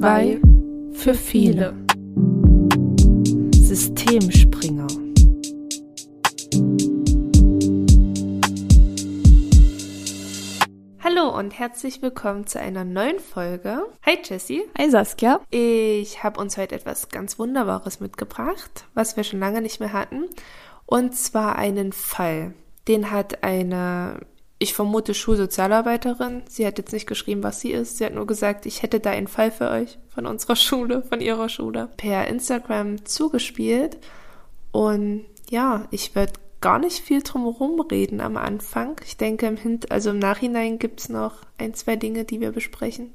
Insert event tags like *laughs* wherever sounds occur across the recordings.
Zwei für viele. Systemspringer. Hallo und herzlich willkommen zu einer neuen Folge. Hi Jessie. Hi Saskia. Ich habe uns heute etwas ganz Wunderbares mitgebracht, was wir schon lange nicht mehr hatten. Und zwar einen Fall. Den hat eine ich vermute Schulsozialarbeiterin. Sie hat jetzt nicht geschrieben, was sie ist. Sie hat nur gesagt, ich hätte da einen Fall für euch von unserer *laughs* Schule, von ihrer Schule, per Instagram zugespielt. Und ja, ich werde gar nicht viel drum reden am Anfang. Ich denke, im Hint also im Nachhinein gibt's noch ein, zwei Dinge, die wir besprechen.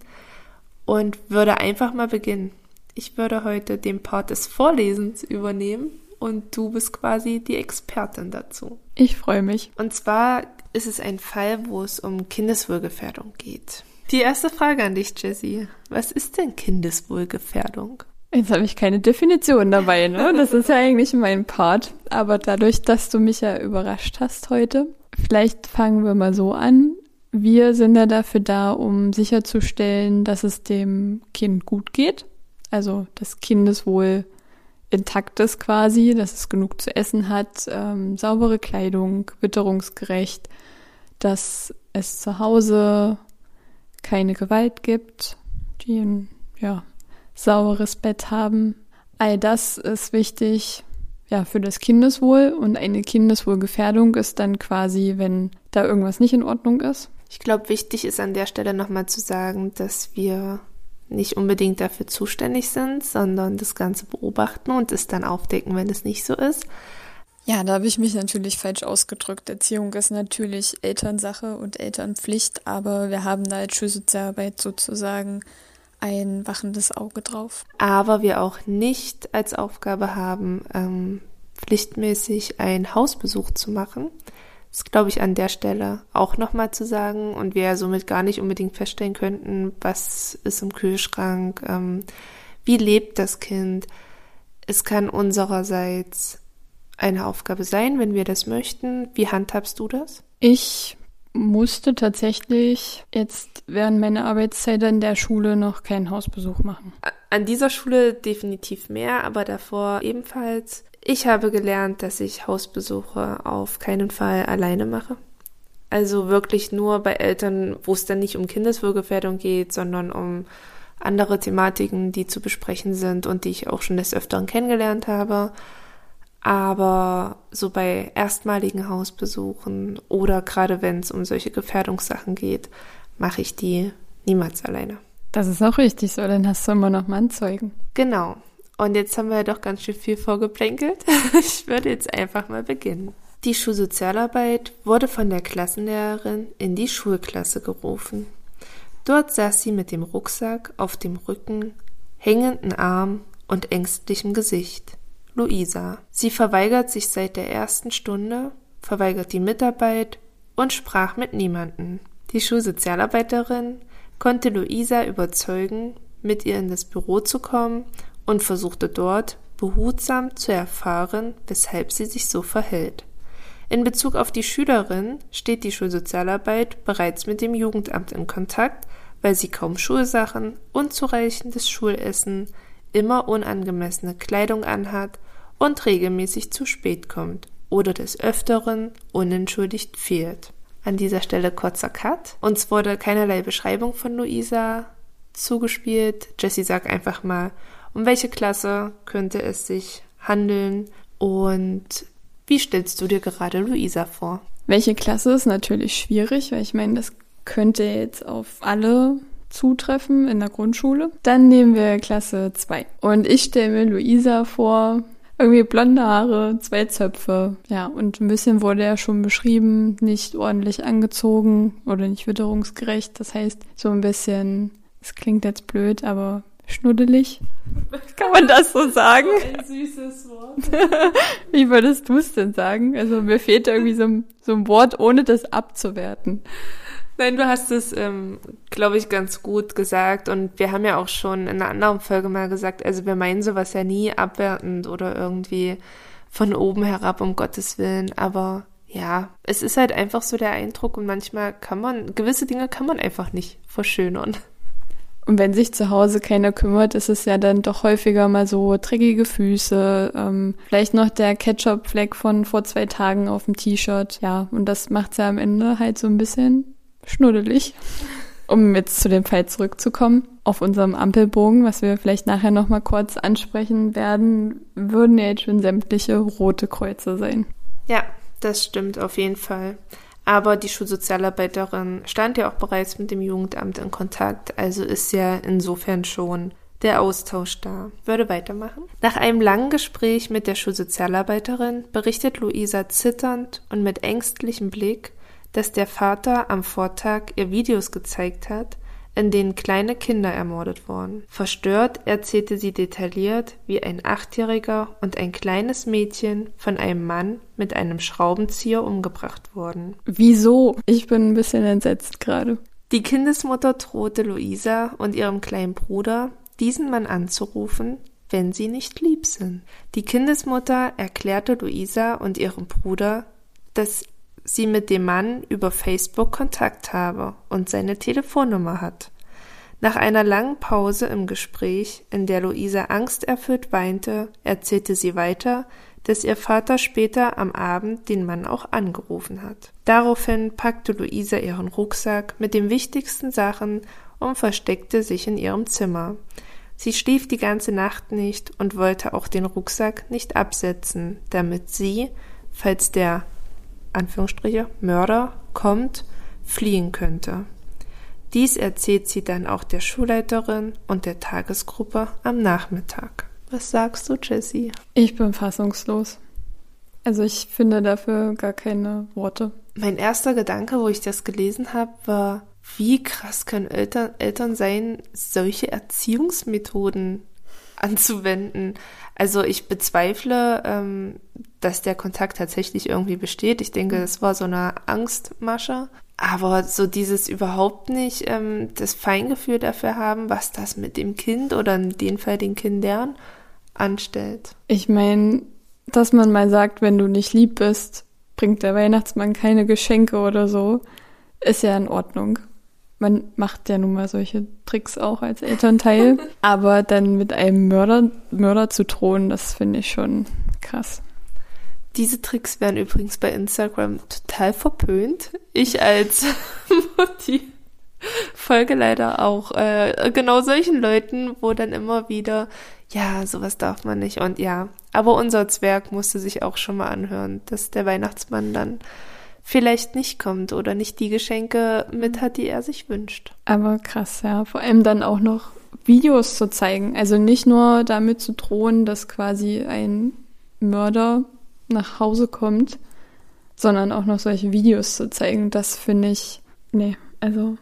Und würde einfach mal beginnen. Ich würde heute den Part des Vorlesens übernehmen und du bist quasi die Expertin dazu. Ich freue mich. Und zwar ist es ein Fall, wo es um Kindeswohlgefährdung geht. Die erste Frage an dich, Jessie. Was ist denn Kindeswohlgefährdung? Jetzt habe ich keine Definition dabei, ne? Das ist ja eigentlich mein Part. Aber dadurch, dass du mich ja überrascht hast heute, vielleicht fangen wir mal so an. Wir sind ja dafür da, um sicherzustellen, dass es dem Kind gut geht. Also das Kindeswohl intakt ist quasi, dass es genug zu essen hat, ähm, saubere Kleidung, witterungsgerecht, dass es zu Hause keine Gewalt gibt, die ein ja, sauberes Bett haben. All das ist wichtig ja, für das Kindeswohl und eine Kindeswohlgefährdung ist dann quasi, wenn da irgendwas nicht in Ordnung ist. Ich glaube, wichtig ist an der Stelle nochmal zu sagen, dass wir nicht unbedingt dafür zuständig sind, sondern das Ganze beobachten und es dann aufdecken, wenn es nicht so ist. Ja, da habe ich mich natürlich falsch ausgedrückt. Erziehung ist natürlich Elternsache und Elternpflicht, aber wir haben da als Schulsozialarbeit sozusagen ein wachendes Auge drauf. Aber wir auch nicht als Aufgabe haben, ähm, pflichtmäßig einen Hausbesuch zu machen. Das glaube ich an der Stelle auch nochmal zu sagen und wir somit gar nicht unbedingt feststellen könnten, was ist im Kühlschrank, ähm, wie lebt das Kind. Es kann unsererseits eine Aufgabe sein, wenn wir das möchten. Wie handhabst du das? Ich musste tatsächlich jetzt während meiner Arbeitszeit in der Schule noch keinen Hausbesuch machen. An dieser Schule definitiv mehr, aber davor ebenfalls. Ich habe gelernt, dass ich Hausbesuche auf keinen Fall alleine mache. Also wirklich nur bei Eltern, wo es dann nicht um Kindeswohlgefährdung geht, sondern um andere Thematiken, die zu besprechen sind und die ich auch schon des Öfteren kennengelernt habe. Aber so bei erstmaligen Hausbesuchen oder gerade wenn es um solche Gefährdungssachen geht, mache ich die niemals alleine. Das ist auch richtig so, dann hast du immer noch mal einen Zeugen. Genau. Und jetzt haben wir ja doch ganz schön viel vorgeplänkelt. *laughs* Ich würde jetzt einfach mal beginnen. Die Schulsozialarbeit wurde von der Klassenlehrerin in die Schulklasse gerufen. Dort saß sie mit dem Rucksack auf dem Rücken, hängenden Arm und ängstlichem Gesicht. Luisa. Sie verweigert sich seit der ersten Stunde, verweigert die Mitarbeit und sprach mit niemanden. Die Schulsozialarbeiterin konnte Luisa überzeugen, mit ihr in das Büro zu kommen und versuchte dort behutsam zu erfahren, weshalb sie sich so verhält. In Bezug auf die Schülerin steht die Schulsozialarbeit bereits mit dem Jugendamt in Kontakt, weil sie kaum Schulsachen, unzureichendes Schulessen, immer unangemessene Kleidung anhat und regelmäßig zu spät kommt oder des Öfteren unentschuldigt fehlt. An dieser Stelle kurzer Cut. Uns wurde keinerlei Beschreibung von Luisa zugespielt. Jessie sagt einfach mal, um welche Klasse könnte es sich handeln und wie stellst du dir gerade Luisa vor? Welche Klasse ist natürlich schwierig, weil ich meine, das könnte jetzt auf alle zutreffen in der Grundschule. Dann nehmen wir Klasse 2. Und ich stelle mir Luisa vor, irgendwie blonde Haare, zwei Zöpfe, ja, und ein bisschen wurde ja schon beschrieben, nicht ordentlich angezogen oder nicht witterungsgerecht. Das heißt, so ein bisschen, es klingt jetzt blöd, aber schnuddelig. *laughs* Kann man das so sagen? Ein süßes Wort. *laughs* Wie würdest du es denn sagen? Also mir fehlt irgendwie so ein, so ein Wort, ohne das abzuwerten. Nein, du hast es, ähm, glaube ich, ganz gut gesagt. Und wir haben ja auch schon in einer anderen Folge mal gesagt, also wir meinen sowas ja nie abwertend oder irgendwie von oben herab, um Gottes Willen. Aber ja, es ist halt einfach so der Eindruck und manchmal kann man, gewisse Dinge kann man einfach nicht verschönern. Und wenn sich zu Hause keiner kümmert, ist es ja dann doch häufiger mal so dreckige Füße, ähm, vielleicht noch der Ketchup-Fleck von vor zwei Tagen auf dem T-Shirt. Ja, und das macht's ja am Ende halt so ein bisschen schnuddelig. Um jetzt zu dem Fall zurückzukommen, auf unserem Ampelbogen, was wir vielleicht nachher nochmal kurz ansprechen werden, würden ja jetzt schon sämtliche rote Kreuze sein. Ja, das stimmt auf jeden Fall. Aber die Schulsozialarbeiterin stand ja auch bereits mit dem Jugendamt in Kontakt, also ist ja insofern schon der Austausch da. Würde weitermachen. Nach einem langen Gespräch mit der Schulsozialarbeiterin berichtet Luisa zitternd und mit ängstlichem Blick, dass der Vater am Vortag ihr Videos gezeigt hat, in denen kleine Kinder ermordet wurden. Verstört erzählte sie detailliert, wie ein Achtjähriger und ein kleines Mädchen von einem Mann mit einem Schraubenzieher umgebracht wurden. Wieso? Ich bin ein bisschen entsetzt gerade. Die Kindesmutter drohte Luisa und ihrem kleinen Bruder, diesen Mann anzurufen, wenn sie nicht lieb sind. Die Kindesmutter erklärte Luisa und ihrem Bruder, dass sie mit dem Mann über Facebook Kontakt habe und seine Telefonnummer hat. Nach einer langen Pause im Gespräch, in der Luisa angsterfüllt weinte, erzählte sie weiter, dass ihr Vater später am Abend den Mann auch angerufen hat. Daraufhin packte Luisa ihren Rucksack mit den wichtigsten Sachen und versteckte sich in ihrem Zimmer. Sie schlief die ganze Nacht nicht und wollte auch den Rucksack nicht absetzen, damit sie, falls der Anführungsstriche, Mörder kommt, fliehen könnte. Dies erzählt sie dann auch der Schulleiterin und der Tagesgruppe am Nachmittag. Was sagst du, Jessie? Ich bin fassungslos. Also ich finde dafür gar keine Worte. Mein erster Gedanke, wo ich das gelesen habe, war, wie krass können Eltern, Eltern sein, solche Erziehungsmethoden anzuwenden. Also ich bezweifle, ähm, dass der Kontakt tatsächlich irgendwie besteht. Ich denke, es war so eine Angstmasche. Aber so dieses überhaupt nicht ähm, das Feingefühl dafür haben, was das mit dem Kind oder in dem Fall den Kindern anstellt. Ich meine, dass man mal sagt, wenn du nicht lieb bist, bringt der Weihnachtsmann keine Geschenke oder so, ist ja in Ordnung man macht ja nun mal solche Tricks auch als Elternteil. *laughs* aber dann mit einem Mörder, Mörder zu drohen, das finde ich schon krass. Diese Tricks werden übrigens bei Instagram total verpönt. Ich als *laughs* Mutti folge leider auch äh, genau solchen Leuten, wo dann immer wieder, ja, sowas darf man nicht. Und ja, aber unser Zwerg musste sich auch schon mal anhören, dass der Weihnachtsmann dann vielleicht nicht kommt oder nicht die Geschenke mit hat, die er sich wünscht. Aber krass, ja. Vor allem dann auch noch Videos zu zeigen. Also nicht nur damit zu drohen, dass quasi ein Mörder nach Hause kommt, sondern auch noch solche Videos zu zeigen. Das finde ich, nee, also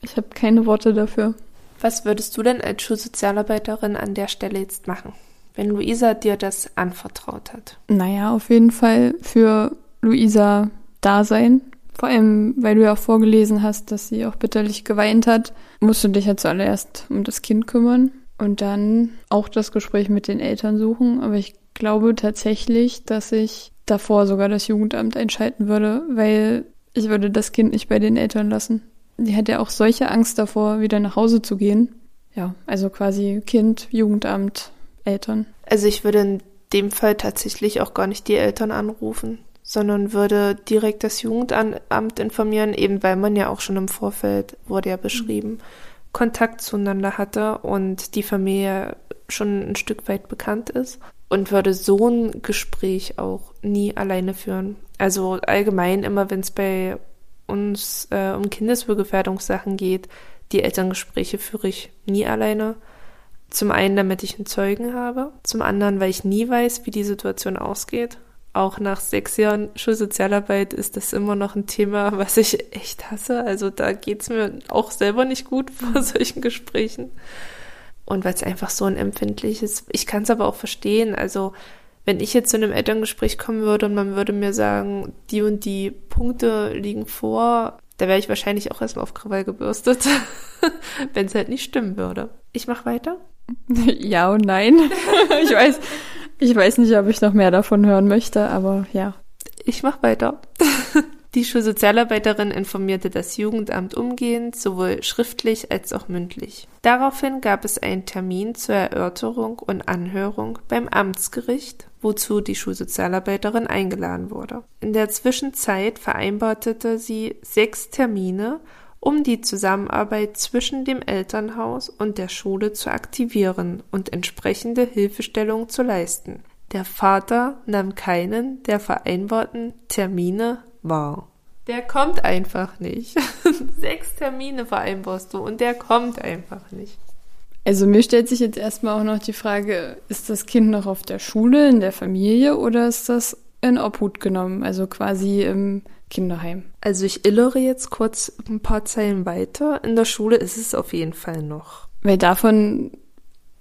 ich habe keine Worte dafür. Was würdest du denn als Schulsozialarbeiterin an der Stelle jetzt machen, wenn Luisa dir das anvertraut hat? Naja, auf jeden Fall für Luisa da sein. Vor allem, weil du ja auch vorgelesen hast, dass sie auch bitterlich geweint hat, musst du dich ja zuallererst um das Kind kümmern und dann auch das Gespräch mit den Eltern suchen. Aber ich glaube tatsächlich, dass ich davor sogar das Jugendamt einschalten würde, weil ich würde das Kind nicht bei den Eltern lassen. Die hat ja auch solche Angst davor, wieder nach Hause zu gehen. Ja, also quasi Kind, Jugendamt, Eltern. Also ich würde in dem Fall tatsächlich auch gar nicht die Eltern anrufen sondern würde direkt das Jugendamt informieren, eben weil man ja auch schon im Vorfeld, wurde ja beschrieben, mhm. Kontakt zueinander hatte und die Familie schon ein Stück weit bekannt ist und würde so ein Gespräch auch nie alleine führen. Also allgemein immer, wenn es bei uns äh, um Kindeswohlgefährdungssachen geht, die Elterngespräche führe ich nie alleine. Zum einen, damit ich einen Zeugen habe, zum anderen, weil ich nie weiß, wie die Situation ausgeht auch nach sechs Jahren Schulsozialarbeit ist das immer noch ein Thema, was ich echt hasse. Also da geht's mir auch selber nicht gut *laughs* vor solchen Gesprächen. Und weil es einfach so ein empfindliches, ich kann es aber auch verstehen. Also wenn ich jetzt zu einem Elterngespräch kommen würde und man würde mir sagen, die und die Punkte liegen vor, da wäre ich wahrscheinlich auch erstmal auf Krawall gebürstet, *laughs* wenn es halt nicht stimmen würde. Ich mache weiter. *laughs* Ja und nein. ich weiß, ich weiß nicht, ob ich noch mehr davon hören möchte, aber ja. Ich mach weiter. *laughs* Die Schulsozialarbeiterin informierte das Jugendamt umgehend, sowohl schriftlich als auch mündlich. Daraufhin gab es einen Termin zur Erörterung und Anhörung beim Amtsgericht, wozu die Schulsozialarbeiterin eingeladen wurde. In der Zwischenzeit vereinbartete sie sechs Termine, um die Zusammenarbeit zwischen dem Elternhaus und der Schule zu aktivieren und entsprechende Hilfestellung zu leisten. Der Vater nahm keinen der vereinbarten Termine wahr. Der kommt einfach nicht. *laughs* Sechs Termine vereinbarst du und der kommt einfach nicht. Also mir stellt sich jetzt erstmal auch noch die Frage, ist das Kind noch auf der Schule, in der Familie oder ist das in Obhut genommen, also quasi im Kinderheim? Also ich illere jetzt kurz ein paar Zeilen weiter. In der Schule ist es auf jeden Fall noch. Weil davon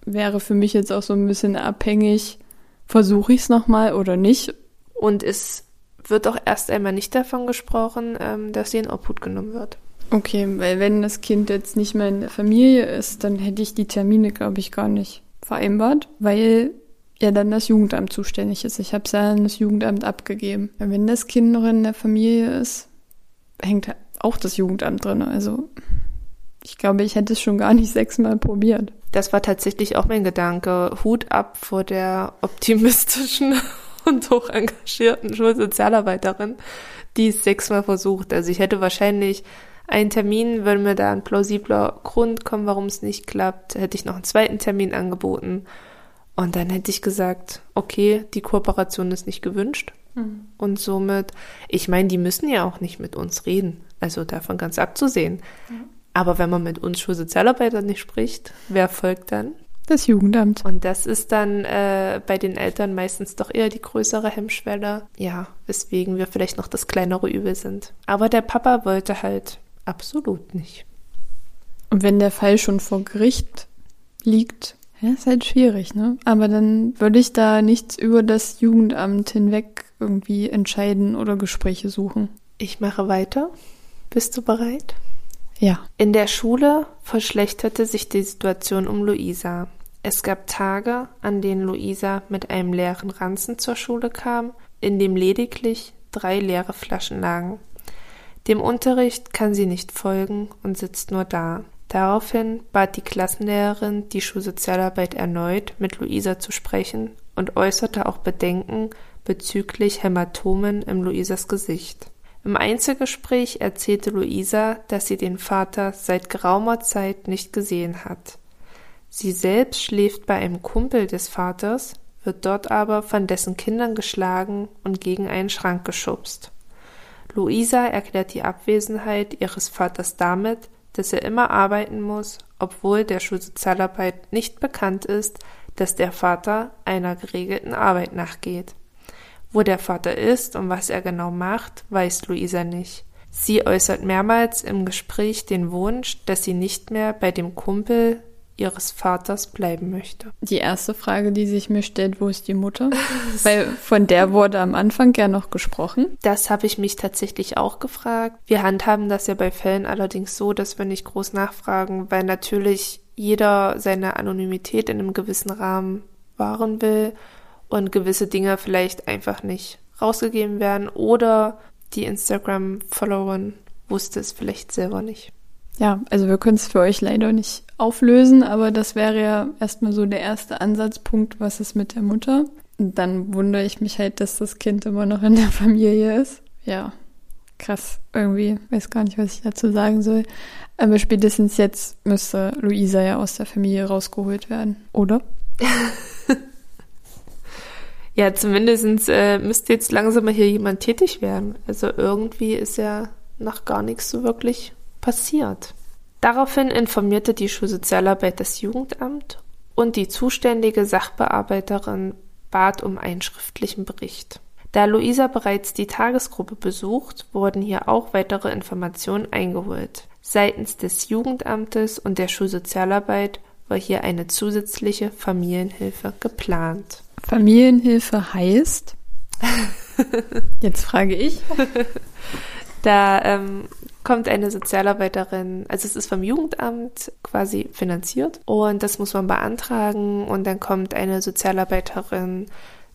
wäre für mich jetzt auch so ein bisschen abhängig, versuche ich es nochmal oder nicht. Und es wird auch erst einmal nicht davon gesprochen, ähm, dass sie in Obhut genommen wird. Okay, weil wenn das Kind jetzt nicht mehr in der Familie ist, dann hätte ich die Termine, glaube ich, gar nicht vereinbart, weil ja dann das Jugendamt zuständig ist. Ich habe es ja an das Jugendamt abgegeben. Wenn das Kind noch in der Familie ist, hängt auch das Jugendamt drin. Also ich glaube, ich hätte es schon gar nicht *laughs* sechsmal probiert. Das war tatsächlich auch mein Gedanke. Hut ab vor der optimistischen *laughs* und hoch engagierten Schulsozialarbeiterin, die es sechsmal versucht. Also ich hätte wahrscheinlich einen Termin, würde mir da ein plausibler Grund kommen, warum es nicht klappt, hätte ich noch einen zweiten Termin angeboten. Und dann hätte ich gesagt, okay, die Kooperation ist nicht gewünscht. Mhm. Und somit, ich meine, die müssen ja auch nicht mit uns reden. Also davon ganz abzusehen. Mhm. Aber wenn man mit uns Schulsozialarbeitern nicht spricht, wer folgt dann? Das Jugendamt. Und das ist dann äh, bei den Eltern meistens doch eher die größere Hemmschwelle. Ja, weswegen wir vielleicht noch das kleinere Übel sind. Aber der Papa wollte halt absolut nicht. Und wenn der Fall schon vor Gericht liegt, ja, ist halt schwierig, ne? Aber dann würde ich da nichts über das Jugendamt hinweg irgendwie entscheiden oder Gespräche suchen. Ich mache weiter. Bist du bereit? Ja. In der Schule verschlechterte sich die Situation um Luisa. Es gab Tage, an denen Luisa mit einem leeren Ranzen zur Schule kam, in dem lediglich drei leere Flaschen lagen. Dem Unterricht kann sie nicht folgen und sitzt nur da. Daraufhin bat die Klassenlehrerin die Schulsozialarbeit erneut, mit Luisa zu sprechen und äußerte auch Bedenken bezüglich Hämatomen im Luisas Gesicht. Im Einzelgespräch erzählte Luisa, dass sie den Vater seit geraumer Zeit nicht gesehen hat. Sie selbst schläft bei einem Kumpel des Vaters, wird dort aber von dessen Kindern geschlagen und gegen einen Schrank geschubst. Luisa erklärt die Abwesenheit ihres Vaters damit, dass er immer arbeiten muss, obwohl der Schulsozialarbeit nicht bekannt ist, dass der Vater einer geregelten Arbeit nachgeht. Wo der Vater ist und was er genau macht, weiß Luisa nicht. Sie äußert mehrmals im Gespräch den Wunsch, dass sie nicht mehr bei dem Kumpel ihres Vaters bleiben möchte. Die erste Frage, die sich mir stellt, wo ist die Mutter? *laughs* Weil von der wurde am Anfang ja noch gesprochen. Das habe ich mich tatsächlich auch gefragt. Wir handhaben das ja bei Fällen allerdings so, dass wir nicht groß nachfragen, weil natürlich jeder seine Anonymität in einem gewissen Rahmen wahren will und gewisse Dinge vielleicht einfach nicht rausgegeben werden oder die Instagram-Followerin wusste es vielleicht selber nicht. Ja, also wir können es für euch leider nicht auflösen, aber das wäre ja erstmal so der erste Ansatzpunkt, was ist mit der Mutter. Und dann wundere ich mich halt, dass das Kind immer noch in der *laughs* Familie ist. Ja, krass, irgendwie, weiß gar nicht, was ich dazu sagen soll. Aber spätestens jetzt müsste Luisa ja aus der Familie rausgeholt werden, oder? *laughs* Ja, zumindest äh, müsste jetzt langsam mal hier jemand tätig werden. Also irgendwie ist ja noch gar nichts so wirklich passiert. Daraufhin informierte die Schulsozialarbeit das Jugendamt und die zuständige Sachbearbeiterin bat um einen schriftlichen Bericht. Da Luisa bereits die Tagesgruppe besucht, wurden hier auch weitere Informationen eingeholt. Seitens des Jugendamtes und der Schulsozialarbeit war hier eine zusätzliche Familienhilfe geplant. Familienhilfe heißt? *laughs* Jetzt frage ich. Da ähm, kommt eine Sozialarbeiterin, also es ist vom Jugendamt quasi finanziert und das muss man beantragen und dann kommt eine Sozialarbeiterin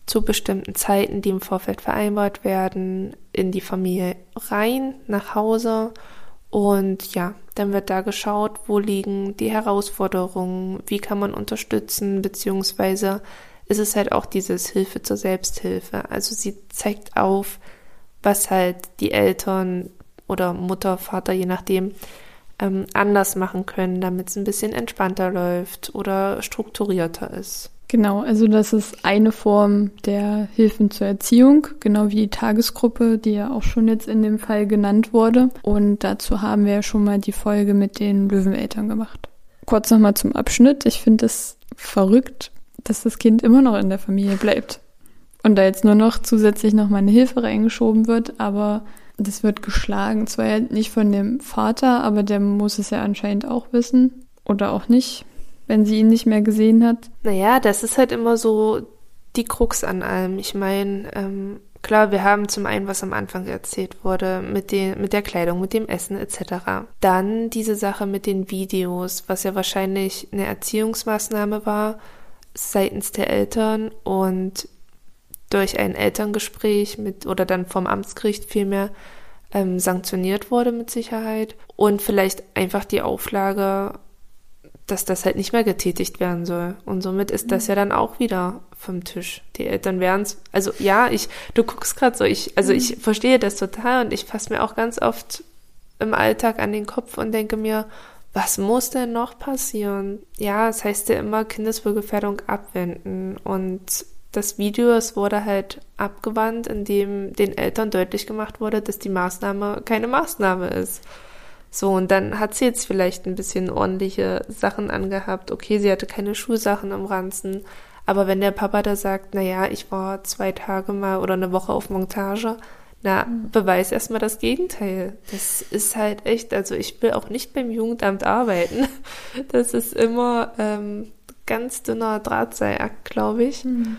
zu bestimmten Zeiten, die im Vorfeld vereinbart werden, in die Familie rein, nach Hause. Und ja, dann wird da geschaut, wo liegen die Herausforderungen, wie kann man unterstützen, beziehungsweise ist es halt auch dieses Hilfe zur Selbsthilfe. Also sie zeigt auf, was halt die Eltern oder Mutter, Vater, je nachdem, ähm, anders machen können, damit es ein bisschen entspannter läuft oder strukturierter ist. Genau, also das ist eine Form der Hilfen zur Erziehung, genau wie die Tagesgruppe, die ja auch schon jetzt in dem Fall genannt wurde. Und dazu haben wir ja schon mal die Folge mit den Löweneltern gemacht. Kurz nochmal zum Abschnitt. Ich finde es verrückt, dass das Kind immer noch in der Familie bleibt. Und da jetzt nur noch zusätzlich noch mal eine Hilfe reingeschoben wird, aber das wird geschlagen. Zwar nicht von dem Vater, aber der muss es ja anscheinend auch wissen. Oder auch nicht, wenn sie ihn nicht mehr gesehen hat. Naja, das ist halt immer so die Krux an allem. Ich meine, ähm, klar, wir haben zum einen, was am Anfang erzählt wurde, mit, den, mit der Kleidung, mit dem Essen etc. Dann diese Sache mit den Videos, was ja wahrscheinlich eine Erziehungsmaßnahme war seitens der Eltern und durch ein Elterngespräch mit oder dann vom Amtsgericht vielmehr ähm, sanktioniert wurde mit Sicherheit und vielleicht einfach die Auflage, dass das halt nicht mehr getätigt werden soll. Und somit ist das ja dann auch wieder vom Tisch. Die Eltern werden es, also ja, ich, du guckst gerade so, ich, also ich mhm. verstehe das total und ich fasse mir auch ganz oft im Alltag an den Kopf und denke mir, was muss denn noch passieren? Ja, es heißt ja immer Kindeswohlgefährdung abwenden und das Video, es wurde halt abgewandt, indem den Eltern deutlich gemacht wurde, dass die Maßnahme keine Maßnahme ist. So, und dann hat sie jetzt vielleicht ein bisschen ordentliche Sachen angehabt. Okay, sie hatte keine Schulsachen im Ranzen. Aber wenn der Papa da sagt, na ja, ich war zwei Tage mal oder eine Woche auf Montage, na, beweis erstmal das Gegenteil. Das ist halt echt, also ich will auch nicht beim Jugendamt arbeiten. *laughs* Das ist immer ähm, ganz dünner Drahtseilakt, glaube ich. Mhm.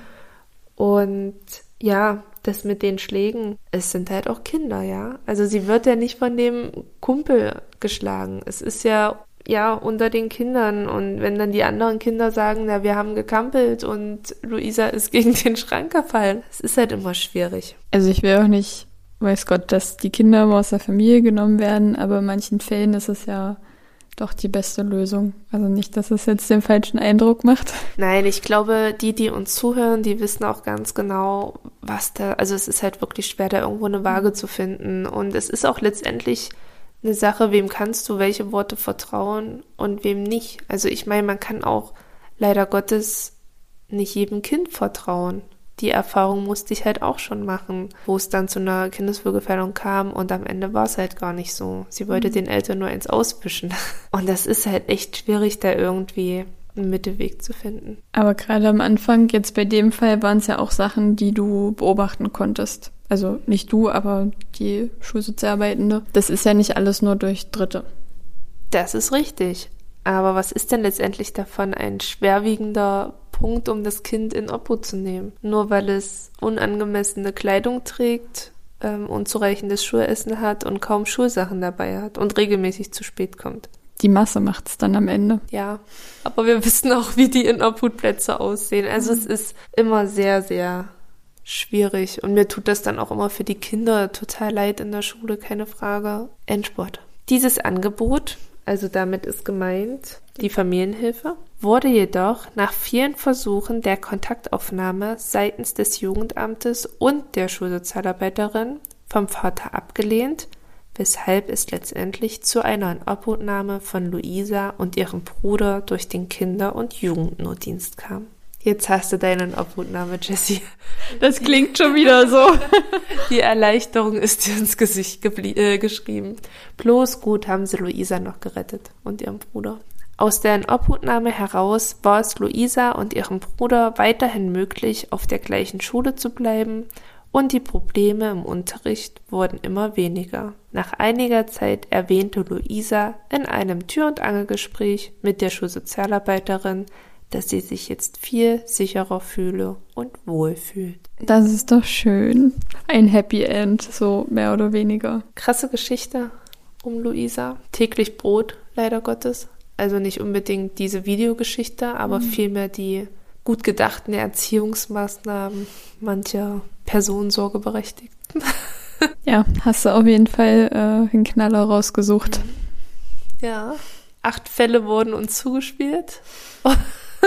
Und ja, das mit den Schlägen, es sind halt auch Kinder, ja. Also sie wird ja nicht von dem Kumpel geschlagen. Es ist ja ja, unter den Kindern. Und wenn dann die anderen Kinder sagen, na, wir haben gekampelt und Luisa ist *laughs* gegen den Schrank gefallen, es ist halt immer schwierig. Also ich will auch nicht weiß Gott, dass die Kinder immer aus der Familie genommen werden, aber in manchen Fällen ist es ja doch die beste Lösung. Also nicht, dass es jetzt den falschen Eindruck macht. Nein, ich glaube, die, die uns zuhören, die wissen auch ganz genau, was da, also es ist halt wirklich schwer, da irgendwo eine Waage zu finden. Und es ist auch letztendlich eine Sache, wem kannst du welche Worte vertrauen und wem nicht. Also ich meine, man kann auch leider Gottes nicht jedem Kind vertrauen die Erfahrung musste ich halt auch schon machen, wo es dann zu einer Kindeswohlgefährdung kam und am Ende war es halt gar nicht so. Sie wollte mhm. den Eltern nur eins auswischen. *laughs* Und das ist halt echt schwierig, da irgendwie einen Mittelweg zu finden. Aber gerade am Anfang, jetzt bei dem Fall, waren es ja auch Sachen, die du beobachten konntest. Also nicht du, aber die Schulsozialarbeitende. Das ist ja nicht alles nur durch Dritte. Das ist richtig. Aber was ist denn letztendlich davon ein schwerwiegender Punkt, um das Kind in Obhut zu nehmen? Nur weil es unangemessene Kleidung trägt, ähm, unzureichendes Schulessen hat und kaum Schulsachen dabei hat und regelmäßig zu spät kommt. Die Masse macht es dann am Ende. Ja, aber wir *laughs* wissen auch, wie die in Obhutplätze aussehen. Also mhm. es ist immer sehr, sehr schwierig. Und mir tut das dann auch immer für die Kinder total leid in der Schule, keine Frage. Endsport. Dieses Angebot also damit ist gemeint die Familienhilfe, wurde jedoch nach vielen Versuchen der Kontaktaufnahme seitens des Jugendamtes und der Schulsozialarbeiterin vom Vater abgelehnt, weshalb es letztendlich zu einer Inobhutnahme von Luisa und ihrem Bruder durch den Kinder- und Jugendnotdienst kam. Jetzt hast du deinen Obhutnahme, Jessie. *laughs* Das klingt schon wieder so. *laughs* Die Erleichterung ist dir ins Gesicht äh, geschrieben. Bloß gut haben sie Luisa noch gerettet und ihren Bruder. Aus deren Obhutnahme heraus war es Luisa und ihrem Bruder weiterhin möglich, auf der gleichen Schule zu bleiben und die Probleme im Unterricht wurden immer weniger. Nach einiger Zeit erwähnte Luisa in einem Tür- und Angelgespräch mit der Schulsozialarbeiterin, dass sie sich jetzt viel sicherer fühle und wohlfühlt. Das ist doch schön. Ein Happy End, so mehr oder weniger. Krasse Geschichte um Luisa. Täglich Brot, leider Gottes. Also nicht unbedingt diese Videogeschichte, aber mhm. vielmehr die gut gedachten Erziehungsmaßnahmen mancher Personen Sorgeberechtigten. *laughs* ja, hast du auf jeden Fall äh, den Knaller rausgesucht. Ja, acht Fälle wurden uns zugespielt.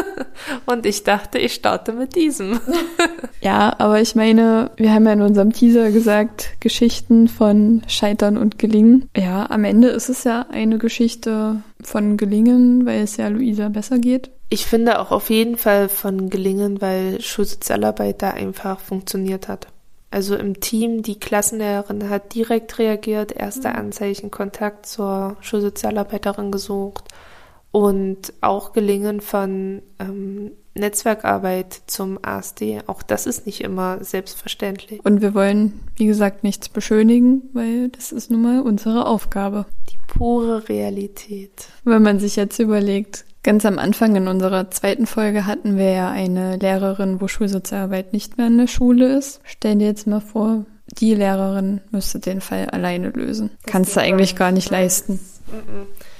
*laughs* Und ich dachte, ich starte mit diesem. *laughs* ja, aber ich meine, wir haben ja in unserem Teaser gesagt, Geschichten von Scheitern und Gelingen. Ja, am Ende ist es ja eine Geschichte von Gelingen, weil es ja Luisa besser geht. Ich finde auch auf jeden Fall von Gelingen, weil Schulsozialarbeit da einfach funktioniert hat. Also im Team, die Klassenlehrerin hat direkt reagiert, erste mhm. Anzeichen, Kontakt zur Schulsozialarbeiterin gesucht und auch Gelingen von ähm, Netzwerkarbeit zum ASD. Auch das ist nicht immer selbstverständlich. Und wir wollen, wie gesagt, nichts beschönigen, weil das ist nun mal unsere Aufgabe. Die pure Realität. Wenn man sich jetzt überlegt, ganz am Anfang in unserer zweiten Folge hatten wir ja eine Lehrerin, wo Schulsozialarbeit nicht mehr in der Schule ist. Stell dir jetzt mal vor, die Lehrerin müsste den Fall alleine lösen. Das Kannst du eigentlich gar nicht leisten. Mm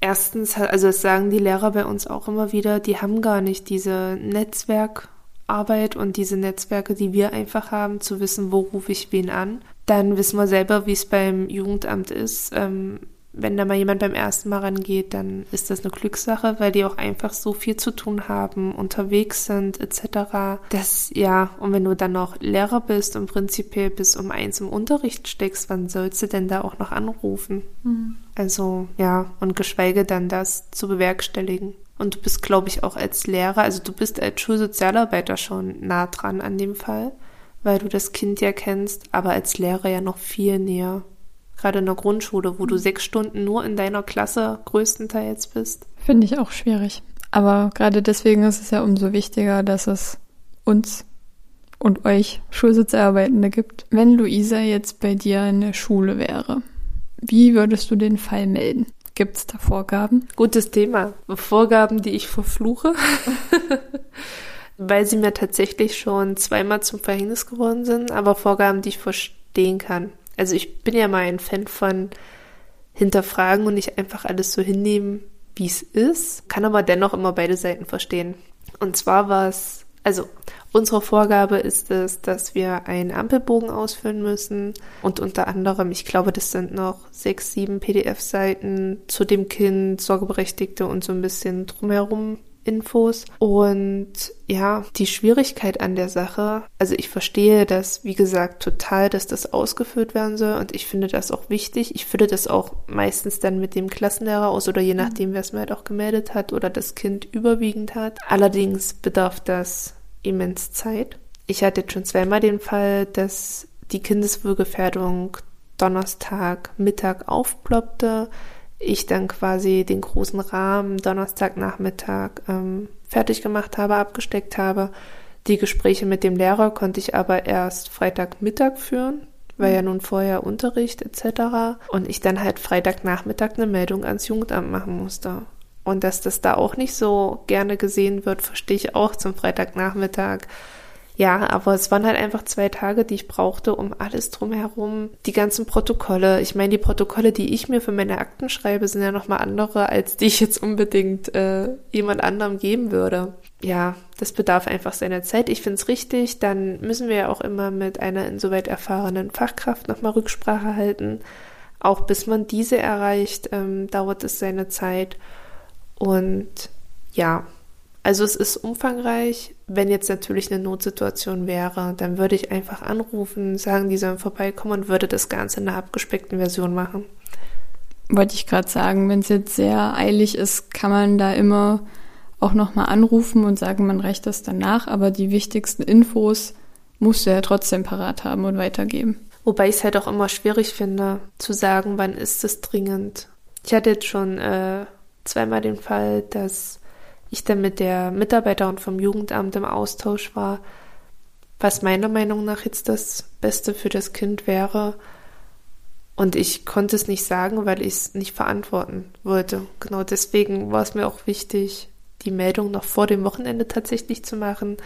erstens, also das sagen die Lehrer bei uns auch immer wieder, die haben gar nicht diese Netzwerkarbeit und diese Netzwerke, die wir einfach haben, zu wissen, wo rufe ich wen an. Dann wissen wir selber, wie es beim Jugendamt ist. Ähm, wenn da mal jemand beim ersten Mal rangeht, dann ist das eine Glückssache, weil die auch einfach so viel zu tun haben, unterwegs sind etc. Das ja, und wenn du dann noch Lehrer bist und prinzipiell bis um eins im Unterricht steckst, wann sollst du denn da auch noch anrufen? Mhm. Also ja, und geschweige dann das zu bewerkstelligen. Und du bist, glaube ich, auch als Lehrer, also du bist als Schulsozialarbeiter schon nah dran an dem Fall, weil du das Kind ja kennst, aber als Lehrer ja noch viel näher gerade in der Grundschule, wo du mhm. sechs Stunden nur in deiner Klasse größtenteils bist. Finde ich auch schwierig. Aber gerade deswegen ist es ja umso wichtiger, dass es uns und euch Schulsozialarbeitende gibt. Wenn Luisa jetzt bei dir in der Schule wäre, wie würdest du den Fall melden? Gibt es da Vorgaben? Gutes Thema. Vorgaben, die ich verfluche. *laughs* Weil sie mir tatsächlich schon zweimal zum Verhängnis geworden sind, aber Vorgaben, die ich verstehen kann. Also ich bin ja mal ein Fan von hinterfragen und nicht einfach alles so hinnehmen, wie es ist, kann aber dennoch immer beide Seiten verstehen. Und zwar war es, also unsere Vorgabe ist es, dass wir einen Ampelbogen ausfüllen müssen. Und unter anderem, ich glaube, das sind noch sechs, sieben PDF-Seiten zu dem Kind, Sorgeberechtigte und so ein bisschen drumherum Infos. Und ja, die Schwierigkeit an der Sache, also ich verstehe das, wie gesagt, total, dass das ausgeführt werden soll und ich finde das auch wichtig. Ich fülle das auch meistens dann mit dem Klassenlehrer aus oder je nachdem, wer es mir halt auch gemeldet hat oder das Kind überwiegend hat. Allerdings bedarf das immens Zeit. Ich hatte jetzt schon zweimal den Fall, dass die Kindeswohlgefährdung Donnerstag Mittag aufploppte ich dann quasi den großen Rahmen Donnerstagnachmittag ähm, fertig gemacht habe, abgesteckt habe. Die Gespräche mit dem Lehrer konnte ich aber erst Freitagmittag führen, weil ja nun vorher Unterricht etc. Und ich dann halt Freitagnachmittag eine Meldung ans Jugendamt machen musste. Und dass das da auch nicht so gerne gesehen wird, verstehe ich auch zum Freitagnachmittag. Ja, aber es waren halt einfach zwei Tage, die ich brauchte, um alles drumherum, die ganzen Protokolle. Ich meine, die Protokolle, die ich mir für meine Akten schreibe, sind ja nochmal andere, als die ich jetzt unbedingt äh, jemand anderem geben würde. Ja, das bedarf einfach seiner Zeit. Ich finde es richtig. Dann müssen wir ja auch immer mit einer insoweit erfahrenen Fachkraft nochmal Rücksprache halten. Auch bis man diese erreicht, ähm, dauert es seine Zeit. Und ja, also es ist umfangreich. Wenn jetzt natürlich eine Notsituation wäre, dann würde ich einfach anrufen, sagen, die sollen vorbeikommen und würde das Ganze in einer abgespeckten Version machen. Wollte ich gerade sagen, wenn es jetzt sehr eilig ist, kann man da immer auch nochmal anrufen und sagen, man reicht das danach, aber die wichtigsten Infos musst du ja trotzdem parat haben und weitergeben. Wobei ich es halt auch immer schwierig finde, zu sagen, wann ist es dringend. Ich hatte jetzt schon äh, zweimal den Fall, dass ich dann mit der Mitarbeiterin vom Jugendamt im Austausch war, was meiner Meinung nach jetzt das Beste für das Kind wäre. Und ich konnte es nicht sagen, weil ich es nicht verantworten wollte. Genau deswegen war es mir auch wichtig, die Meldung noch vor dem Wochenende tatsächlich zu machen,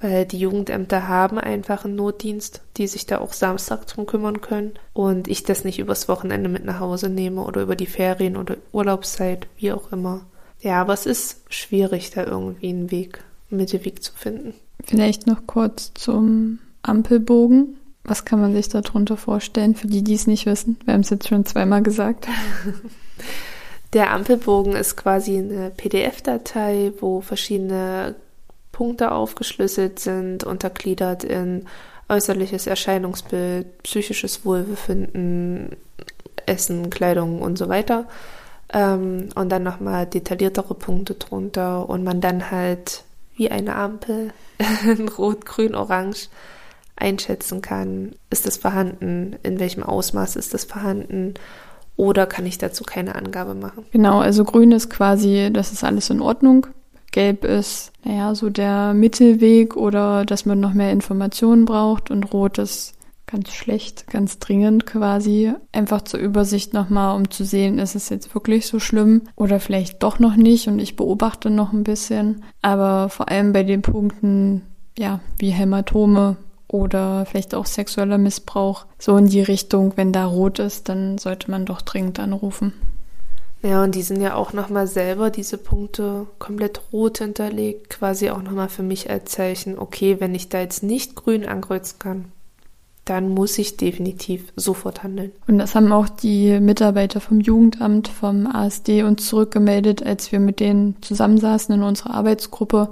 weil die Jugendämter haben einfach einen Notdienst, die sich da auch Samstag drum kümmern können und ich das nicht übers Wochenende mit nach Hause nehme oder über die Ferien oder Urlaubszeit, wie auch immer. Ja, aber es ist schwierig, da irgendwie einen Weg Mittelweg zu finden. Vielleicht noch kurz zum Ampelbogen. Was kann man sich darunter vorstellen, für die, die es nicht wissen? Wir haben es jetzt schon zweimal gesagt. *laughs* Der Ampelbogen ist quasi eine PDF-Datei, wo verschiedene Punkte aufgeschlüsselt sind, untergliedert in äußerliches Erscheinungsbild, psychisches Wohlbefinden, Essen, Kleidung und so weiter. Ähm, und dann nochmal detailliertere Punkte drunter und man dann halt wie eine Ampel *laughs* in Rot, Grün, Orange einschätzen kann, ist das vorhanden, in welchem Ausmaß ist das vorhanden oder kann ich dazu keine Angabe machen. Genau, also grün ist quasi, das ist alles in Ordnung. Gelb ist, naja, so der Mittelweg oder dass man noch mehr Informationen braucht und rot ist ganz schlecht, ganz dringend quasi. Einfach zur Übersicht nochmal, um zu sehen, ist es jetzt wirklich so schlimm oder vielleicht doch noch nicht und ich beobachte noch ein bisschen. Aber vor allem bei den Punkten, ja, wie Hämatome oder vielleicht auch sexueller Missbrauch, so in die Richtung, wenn da rot ist, dann sollte man doch dringend anrufen. Ja, und die sind ja auch nochmal selber, diese Punkte, komplett rot hinterlegt, quasi auch nochmal für mich als Zeichen, okay, wenn ich da jetzt nicht grün ankreuzen kann, dann muss ich definitiv sofort handeln. Und das haben auch die Mitarbeiter vom Jugendamt, vom ASD uns zurückgemeldet, als wir mit denen zusammensaßen in unserer Arbeitsgruppe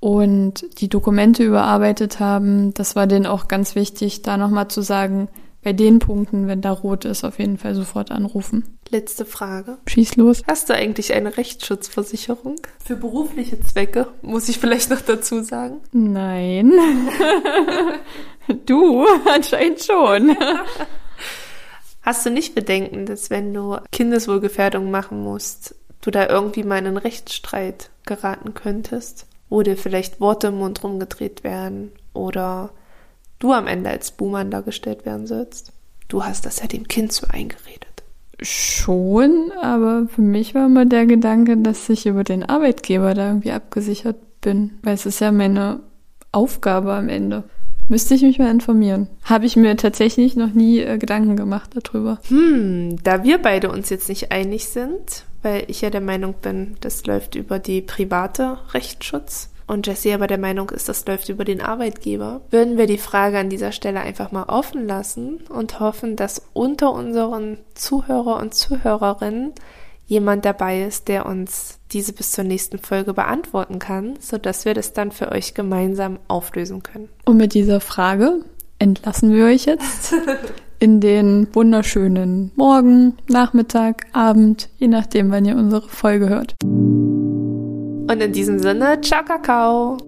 und die Dokumente überarbeitet haben. Das war denen auch ganz wichtig, da nochmal zu sagen, bei den Punkten, wenn da rot ist, auf jeden Fall sofort anrufen. Letzte Frage. Schieß los. Hast du eigentlich eine Rechtsschutzversicherung? Für berufliche Zwecke, muss ich vielleicht noch dazu sagen. Nein. *laughs* du, *laughs* anscheinend schon. *laughs* Hast du nicht Bedenken, dass wenn du Kindeswohlgefährdung machen musst, du da irgendwie mal in einen Rechtsstreit geraten könntest? Wo dir vielleicht Worte im Mund rumgedreht werden oder du am Ende als Buhmann dargestellt werden sollst? Du hast das ja dem Kind so eingeredet. Schon, aber für mich war immer der Gedanke, dass ich über den Arbeitgeber da irgendwie abgesichert bin, weil es ist ja meine Aufgabe am Ende. Müsste ich mich mal informieren. Habe ich mir tatsächlich noch nie äh, Gedanken gemacht darüber. Hm, da wir beide uns jetzt nicht einig sind, weil ich ja der Meinung bin, das läuft über die private Rechtsschutz und Jessie aber der Meinung ist, das läuft über den Arbeitgeber, würden wir die Frage an dieser Stelle einfach mal offen lassen und hoffen, dass unter unseren Zuhörer und Zuhörerinnen jemand dabei ist, der uns diese bis zur nächsten Folge beantworten kann, sodass wir das dann für euch gemeinsam auflösen können. Und mit dieser Frage entlassen wir euch jetzt *laughs* in den wunderschönen Morgen, Nachmittag, Abend, je nachdem, wann ihr unsere Folge hört. Und in diesem Sinne, ciao Kakao!